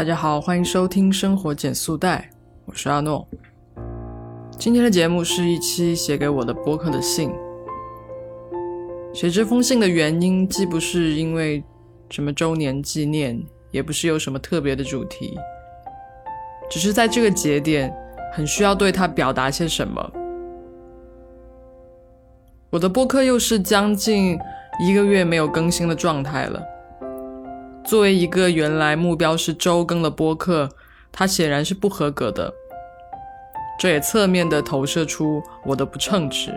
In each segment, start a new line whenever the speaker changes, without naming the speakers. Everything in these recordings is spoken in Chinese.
大家好，欢迎收听生活减速带，我是阿诺。今天的节目是一期写给我的播客的信。写这封信的原因，既不是因为什么周年纪念，也不是有什么特别的主题，只是在这个节点，很需要对他表达些什么。我的播客又是将近一个月没有更新的状态了。作为一个原来目标是周更的播客，它显然是不合格的。这也侧面的投射出我的不称职。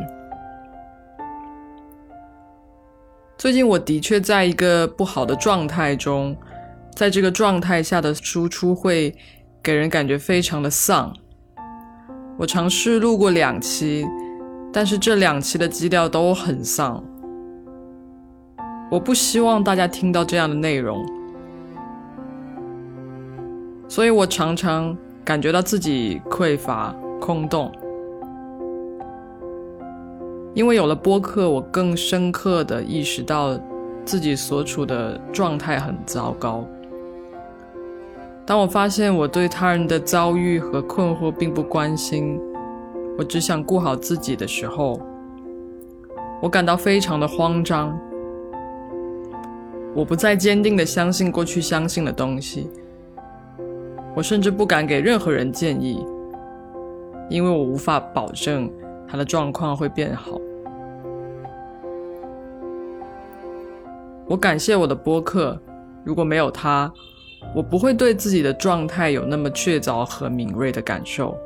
最近我的确在一个不好的状态中，在这个状态下的输出会给人感觉非常的丧。我尝试录过两期，但是这两期的基调都很丧。我不希望大家听到这样的内容。所以我常常感觉到自己匮乏、空洞，因为有了播客，我更深刻的意识到自己所处的状态很糟糕。当我发现我对他人的遭遇和困惑并不关心，我只想顾好自己的时候，我感到非常的慌张。我不再坚定的相信过去相信的东西。我甚至不敢给任何人建议，因为我无法保证他的状况会变好。我感谢我的播客，如果没有他，我不会对自己的状态有那么确凿和敏锐的感受。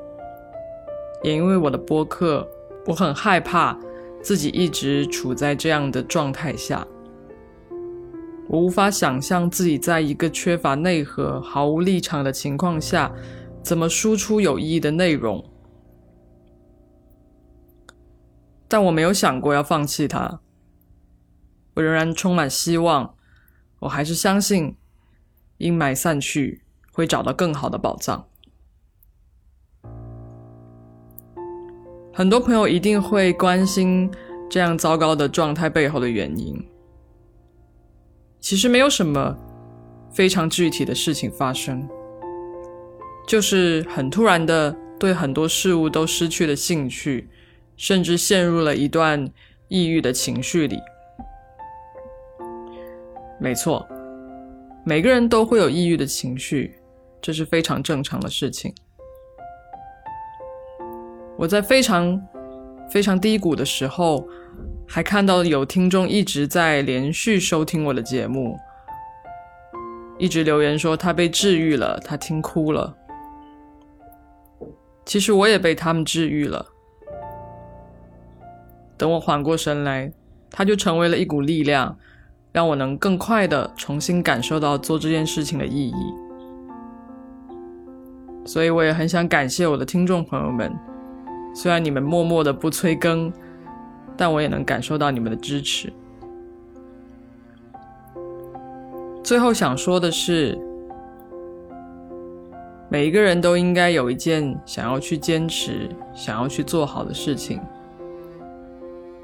也因为我的播客，我很害怕自己一直处在这样的状态下。我无法想象自己在一个缺乏内核、毫无立场的情况下，怎么输出有意义的内容。但我没有想过要放弃它。我仍然充满希望，我还是相信阴霾散去，会找到更好的宝藏。很多朋友一定会关心这样糟糕的状态背后的原因。其实没有什么非常具体的事情发生，就是很突然的对很多事物都失去了兴趣，甚至陷入了一段抑郁的情绪里。没错，每个人都会有抑郁的情绪，这是非常正常的事情。我在非常非常低谷的时候。还看到有听众一直在连续收听我的节目，一直留言说他被治愈了，他听哭了。其实我也被他们治愈了。等我缓过神来，他就成为了一股力量，让我能更快的重新感受到做这件事情的意义。所以我也很想感谢我的听众朋友们，虽然你们默默的不催更。但我也能感受到你们的支持。最后想说的是，每一个人都应该有一件想要去坚持、想要去做好的事情，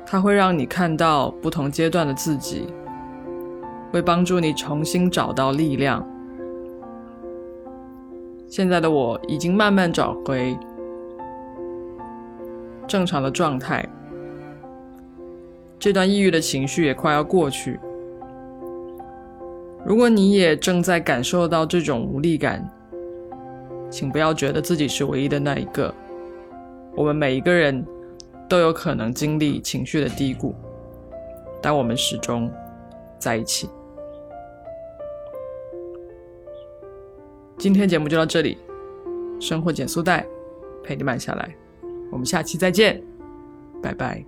它会让你看到不同阶段的自己，会帮助你重新找到力量。现在的我已经慢慢找回正常的状态。这段抑郁的情绪也快要过去。如果你也正在感受到这种无力感，请不要觉得自己是唯一的那一个。我们每一个人都有可能经历情绪的低谷，但我们始终在一起。今天节目就到这里，生活减速带陪你慢下来。我们下期再见，拜拜。